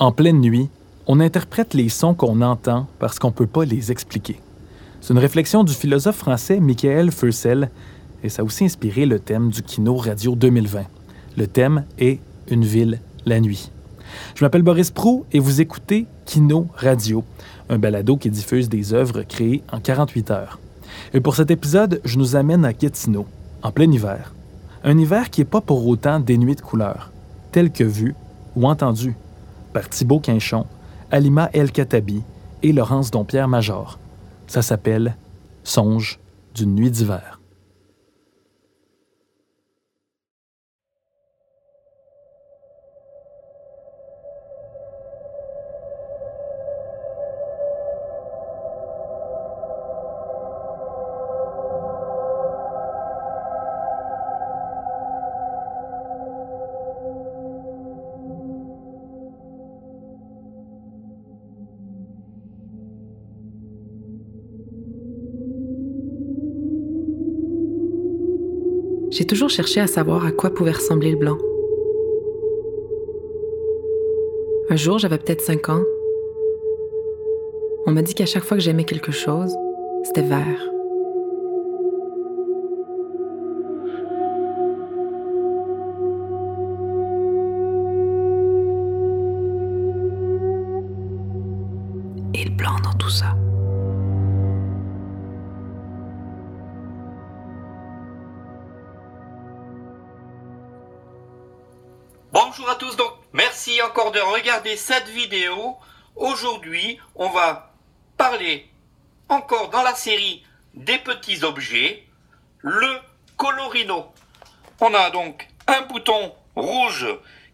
En pleine nuit, on interprète les sons qu'on entend parce qu'on ne peut pas les expliquer. C'est une réflexion du philosophe français Michael Fursel et ça a aussi inspiré le thème du Kino Radio 2020. Le thème est Une ville la nuit. Je m'appelle Boris Prou et vous écoutez Kino Radio, un balado qui diffuse des œuvres créées en 48 heures. Et pour cet épisode, je nous amène à Gatineau, en plein hiver. Un hiver qui n'est pas pour autant dénué de couleurs, tel que vu ou entendu Thibaut Quinchon, Alima El Katabi et Laurence Dompierre Major. Ça s'appelle Songe d'une nuit d'hiver. J'ai toujours cherché à savoir à quoi pouvait ressembler le blanc. Un jour, j'avais peut-être 5 ans. On m'a dit qu'à chaque fois que j'aimais quelque chose, c'était vert. De regarder cette vidéo. Aujourd'hui, on va parler encore dans la série des petits objets, le colorino. On a donc un bouton rouge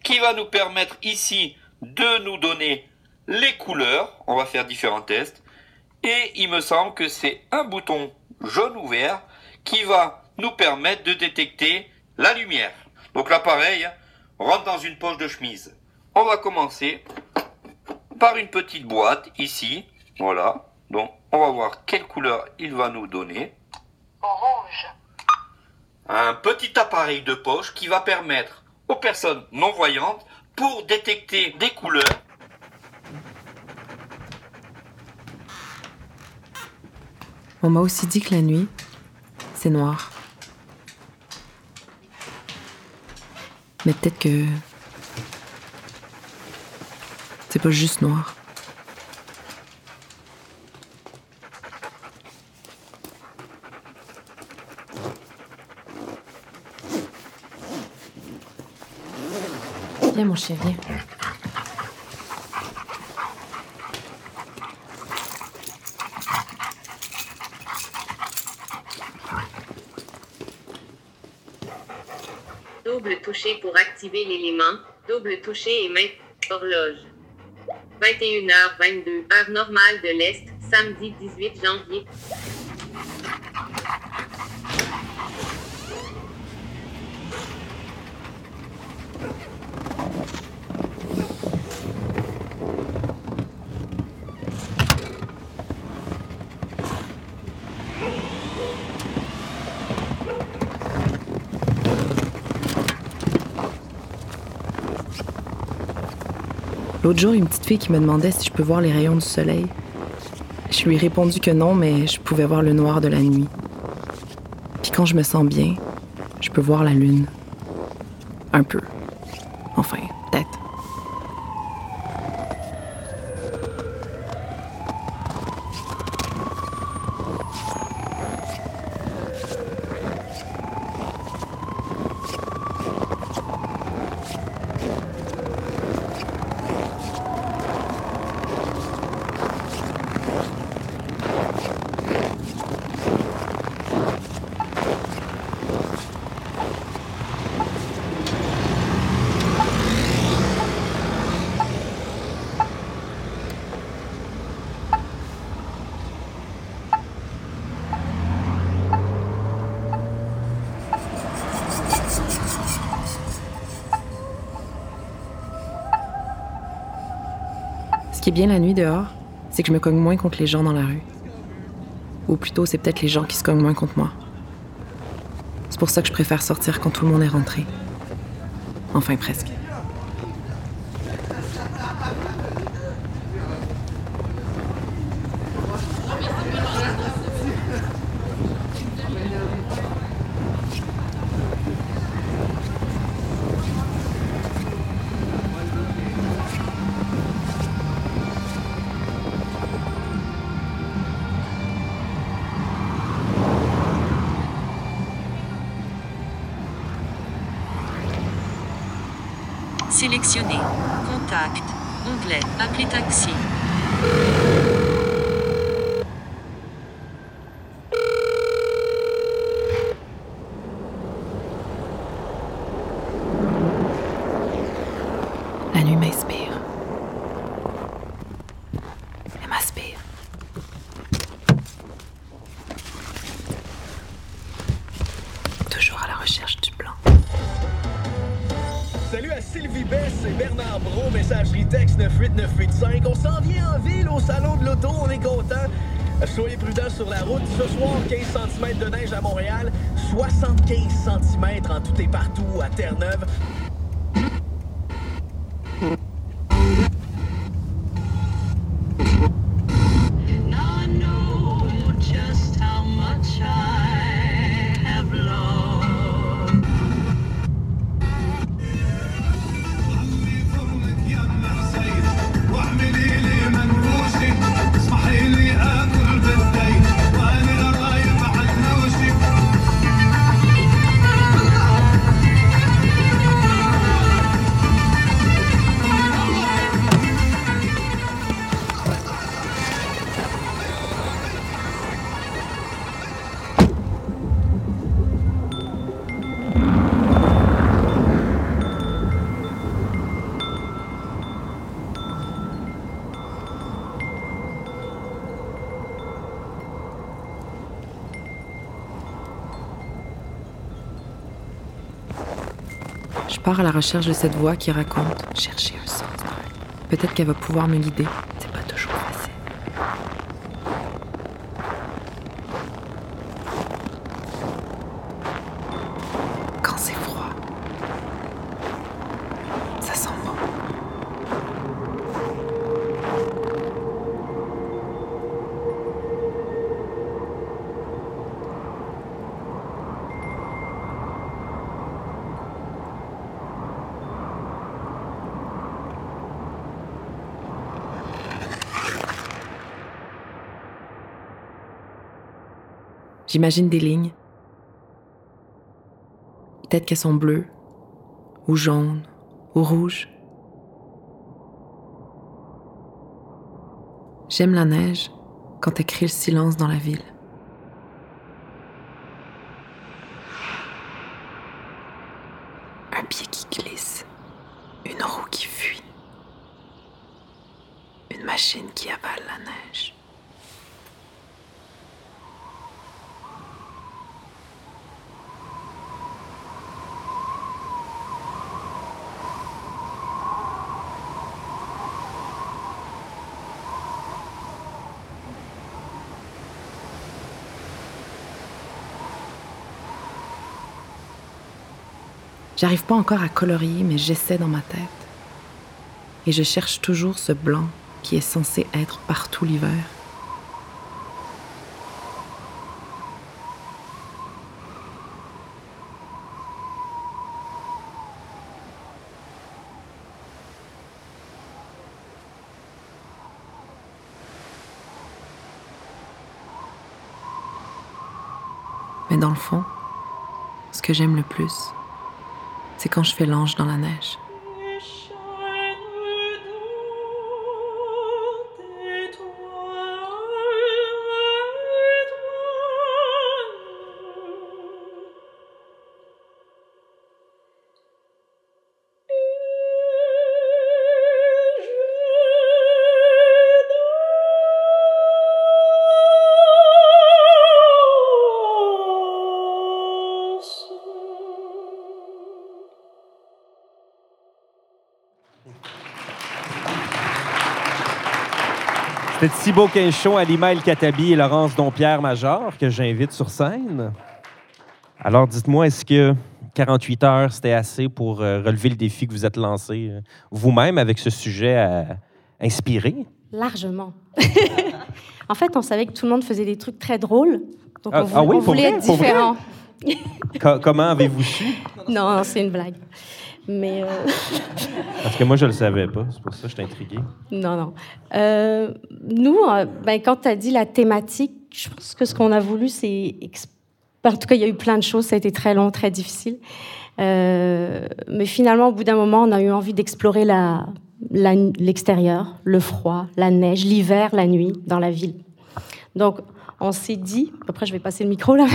qui va nous permettre ici de nous donner les couleurs. On va faire différents tests. Et il me semble que c'est un bouton jaune ou vert qui va nous permettre de détecter la lumière. Donc là pareil, rentre dans une poche de chemise. On va commencer par une petite boîte ici. Voilà. Donc, on va voir quelle couleur il va nous donner. Rouge. Un petit appareil de poche qui va permettre aux personnes non-voyantes pour détecter des couleurs. On m'a aussi dit que la nuit, c'est noir. Mais peut-être que c'est pas juste noir. Viens mon chien, viens. Double toucher pour activer l'élément. Double toucher et main. Horloge. 21h22, heure normale de l'Est, samedi 18 janvier. L'autre jour, une petite fille qui me demandait si je peux voir les rayons du soleil. Je lui ai répondu que non, mais je pouvais voir le noir de la nuit. Puis quand je me sens bien, je peux voir la lune. Un peu. Enfin, peut-être. Qui est bien la nuit dehors, c'est que je me cogne moins contre les gens dans la rue. Ou plutôt, c'est peut-être les gens qui se cognent moins contre moi. C'est pour ça que je préfère sortir quand tout le monde est rentré. Enfin, presque. Sélectionnez. Contact. Onglet. Appeler taxi. La nuit m'inspire. Elle m'aspire. Toujours à la recherche du blanc. Salut à Sylvie Bess et Bernard Bro, messagerie texte 98985. On s'en vient en ville au salon de l'auto, on est content. Soyez prudents sur la route. Ce soir, 15 cm de neige à Montréal, 75 cm en tout et partout à Terre-Neuve. Pars à la recherche de cette voix qui raconte chercher un sens. Peut-être qu'elle va pouvoir me guider. C'est pas toujours facile. Quand c'est froid, ça sent bon. J'imagine des lignes? Peut-être qu'elles sont bleues, ou jaunes, ou rouges. J'aime la neige quand elle crée le silence dans la ville. Un pied qui glisse, une roue qui fuit, une machine qui avale la neige. J'arrive pas encore à colorier, mais j'essaie dans ma tête. Et je cherche toujours ce blanc qui est censé être partout l'hiver. Mais dans le fond, ce que j'aime le plus, c'est quand je fais l'ange dans la neige. C'était Thibaut Quinchon, Alima El Katabi et Laurence Dompierre-Major que j'invite sur scène. Alors, dites-moi, est-ce que 48 heures, c'était assez pour euh, relever le défi que vous êtes lancé euh, vous-même avec ce sujet à inspirer? Largement. en fait, on savait que tout le monde faisait des trucs très drôles. Donc, Ah- on, ah oui, on voulait vrai? être différent. Co- comment avez-vous su? Non, c'est une blague. Mais euh, Parce que moi, je le savais pas. C'est pour ça que je suis intrigué. non, non. Euh, nous, euh, ben, quand tu as dit la thématique, je pense que ce qu'on a voulu, c'est ex- En tout cas, il y a eu plein de choses. Ça a été très long, très difficile. Euh, mais finalement, au bout d'un moment, on a eu envie d'explorer la, l'extérieur, le froid, la neige, l'hiver, la nuit dans la ville. Donc, on s'est dit, après je vais passer le micro là,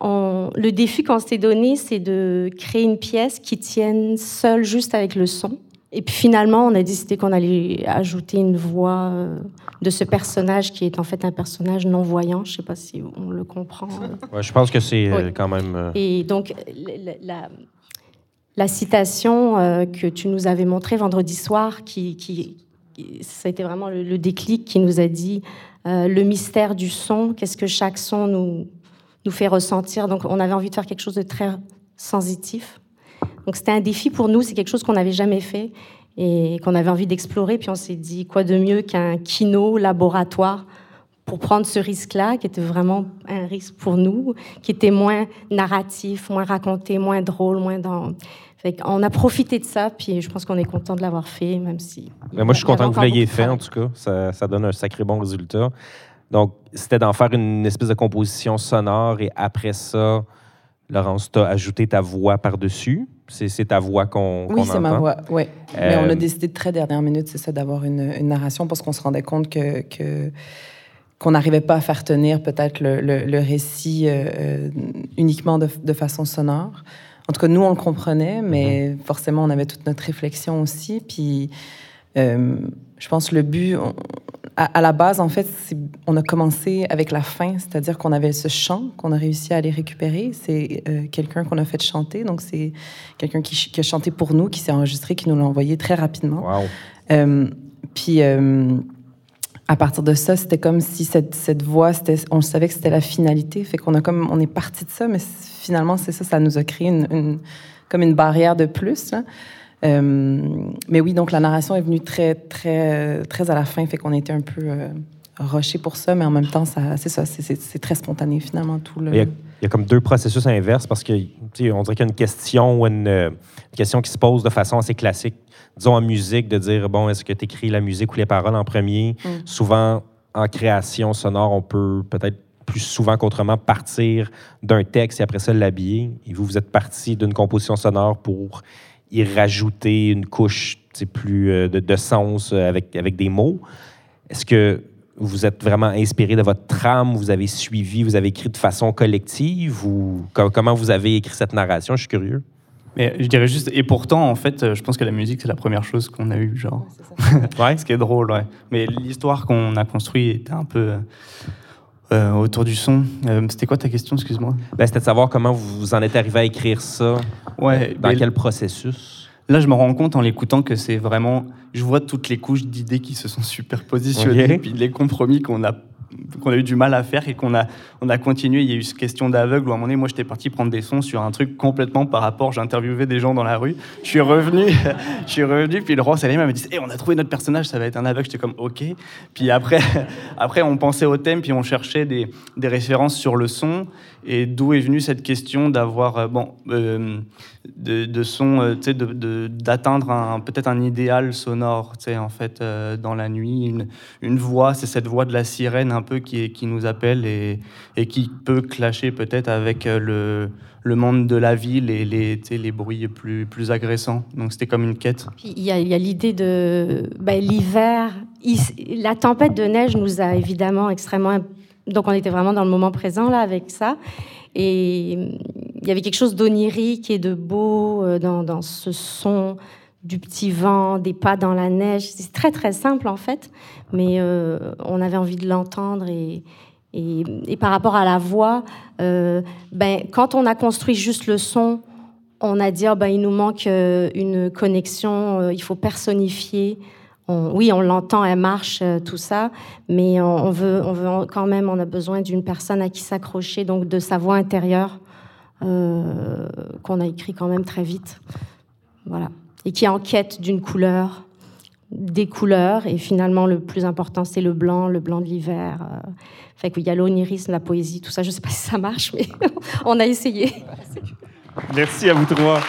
on- le défi qu'on s'est donné, c'est de créer une pièce qui tienne seule juste avec le son. Et puis finalement, on a décidé qu'on allait ajouter une voix euh, de ce personnage qui est en fait un personnage non-voyant. Je ne sais pas si on le comprend. euh. Ouais, je pense que c'est euh, Oui. quand même. Et donc, la, la- la citation que tu nous avais montrée vendredi soir, qui, qui, qui- ça a été vraiment le, le déclic qui nous a dit euh, le mystère du son, qu'est-ce que chaque son nous, nous fait ressentir. Donc, on avait envie de faire quelque chose de très sensitif. Donc, c'était un défi pour nous, c'est quelque chose qu'on n'avait jamais fait et qu'on avait envie d'explorer. Puis on s'est dit, quoi de mieux qu'un kino laboratoire pour prendre ce risque-là, qui était vraiment un risque pour nous, qui était moins narratif, moins raconté, moins drôle, moins dans... Fait on a profité de ça, puis je pense qu'on est content de l'avoir fait, même si... Mais moi, je suis content que vous l'ayez fait, en tout cas. Ça, ça donne un sacré bon résultat. Donc, c'était d'en faire une espèce de composition sonore et après ça, Laurence, tu as ajouté ta voix par-dessus. C'est ta voix qu'on Oui, c'est ma voix, oui. Mais on Euh, a décidé de très dernière minute, c'est ça, d'avoir une, une narration parce qu'on se rendait compte que... que qu'on n'arrivait pas à faire tenir peut-être le, le- le récit euh, euh, uniquement de, de façon sonore. En tout cas, nous, on le comprenait, mais forcément, on avait toute notre réflexion aussi. Puis, euh, je pense le but, on- à, à la base, en fait, on a commencé avec la fin, c'est-à-dire qu'on avait ce chant qu'on a réussi à aller récupérer. C'est euh, quelqu'un qu'on a fait chanter, donc c'est quelqu'un qui, a chanté pour nous, qui s'est enregistré, qui nous l'a envoyé très rapidement. Wow. Euh, puis euh, à partir de ça, c'était comme si cette, cette voix, on savait que c'était la finalité. Fait qu'on a comme, on est parti de ça, mais finalement, c'est ça, ça nous a créé une, une- comme une barrière de plus. là. Euh, mais oui, donc la narration est venue très, très, très à la fin, fait qu'on était un peu euh, rushé pour ça, mais en même temps, c'est ça, c'est- très spontané finalement tout le. Il y, a, il y a comme deux processus inverses parce que, on dirait qu'il y a une question ou une, euh, une question qui se pose de façon assez classique. Disons en musique, de dire, bon, est-ce que tu écris la musique ou les paroles en premier? Mm. Souvent, en création sonore, on peut peut-être plus souvent qu'autrement partir d'un texte et après ça l'habiller. Et vous, vous êtes parti d'une composition sonore pour y rajouter une couche plus euh, de, de sens euh, avec, avec des mots. Est-ce que vous êtes vraiment inspiré de votre trame, vous avez suivi, vous avez écrit de façon collective ou co- comment vous avez écrit cette narration? Je suis curieux. Mais je dirais juste, et pourtant, en fait, euh, je pense que la musique, c'est la première chose qu'on a eue, genre. ouais. Ce qui est drôle, ouais. Mais l'histoire qu'on a construite était un peu euh, autour du son. Euh, C'était quoi ta question, excuse-moi? Ben, C'était de savoir comment vous en êtes arrivé à écrire ça. Ouais, Euh, Dans mais quel processus? Là, je me rends compte en l'écoutant que c'est vraiment. Je vois toutes les couches d'idées qui se sont superpositionnées, Ok. puis les compromis qu'on a qu'on a eu du mal à faire et qu'on a, on a continué. Il y a eu cette question d'aveugle où à un moment donné, moi, j'étais parti prendre des sons sur un truc complètement par rapport. J'interviewais des gens dans la rue. Je suis revenu, je suis revenu, puis le roi Salim m'a dit Eh, on a trouvé notre personnage, ça va être un aveugle. J'étais comme OK. Puis après, après, on pensait au thème, puis on cherchait des, des références sur le son. Et d'où est venue cette question d'avoir, euh, bon, euh, de, de son, euh, d'atteindre un, peut-être un idéal sonore, tu sais, en fait, euh, dans la nuit. Une, une voix, c'est cette voix de la sirène un peu qui, qui nous appelle et, et qui peut clasher peut-être avec le, le monde de la ville et les, les bruits plus, plus agressants. Donc c'était comme une quête. Il y a, l'idée de ben, l'hiver. La tempête de neige nous a évidemment extrêmement. Donc on était vraiment dans le moment présent là avec ça. Et hum, il y avait quelque chose d'onirique et de beau euh, dans, ce son du petit vent, des pas dans la neige. C'est très très simple en fait, mais euh, on avait envie de l'entendre et, par rapport à la voix, euh, ben, quand on a construit juste le son, on a dit, ah, ben, il nous manque une connexion, il faut personnifier. Oui, on l'entend, elle marche, euh, tout ça, mais on, veut, on veut quand même, on a besoin d'une personne à qui s'accrocher, donc de sa voix intérieure, euh, qu'on a écrit quand même très vite. Voilà. Et qui est en quête d'une couleur, des couleurs, et finalement, le plus important, c'est le blanc, le blanc de l'hiver. euh. Fait y a l'onirisme, la poésie, tout ça. Je sais pas si ça marche, mais on a essayé. Merci à vous trois.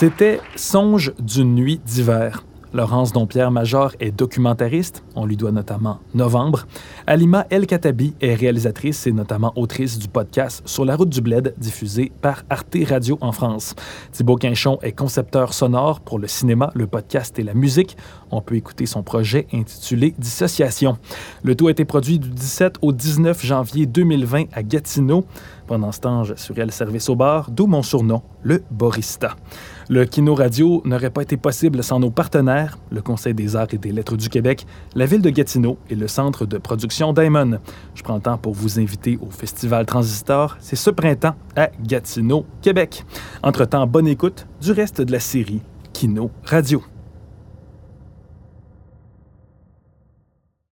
C'était Songe d'une nuit d'hiver, Laurence Dompierre-Major est documentariste, on lui doit notamment Novembre. Alima El Katabi est réalisatrice et notamment autrice du podcast Sur la route du bled, diffusé par Arte Radio en France. Thibaut Quinchon est concepteur sonore pour le cinéma, le podcast et la musique. On peut écouter son projet intitulé Dissociation. Le tout a été produit du 17 au 19 janvier 2020 à Gatineau. Pendant ce temps, j'assurais le service au bar, d'où mon surnom, le Borista. Le Kino Radio n'aurait pas été possible sans nos partenaires, le Conseil des arts et des lettres du Québec, la ville de Gatineau et le centre de production Diamond. Je prends le temps pour vous inviter au Festival Transistor. C'est ce printemps à Gatineau, Québec. Entre-temps, bonne écoute du reste de la série Kino Radio.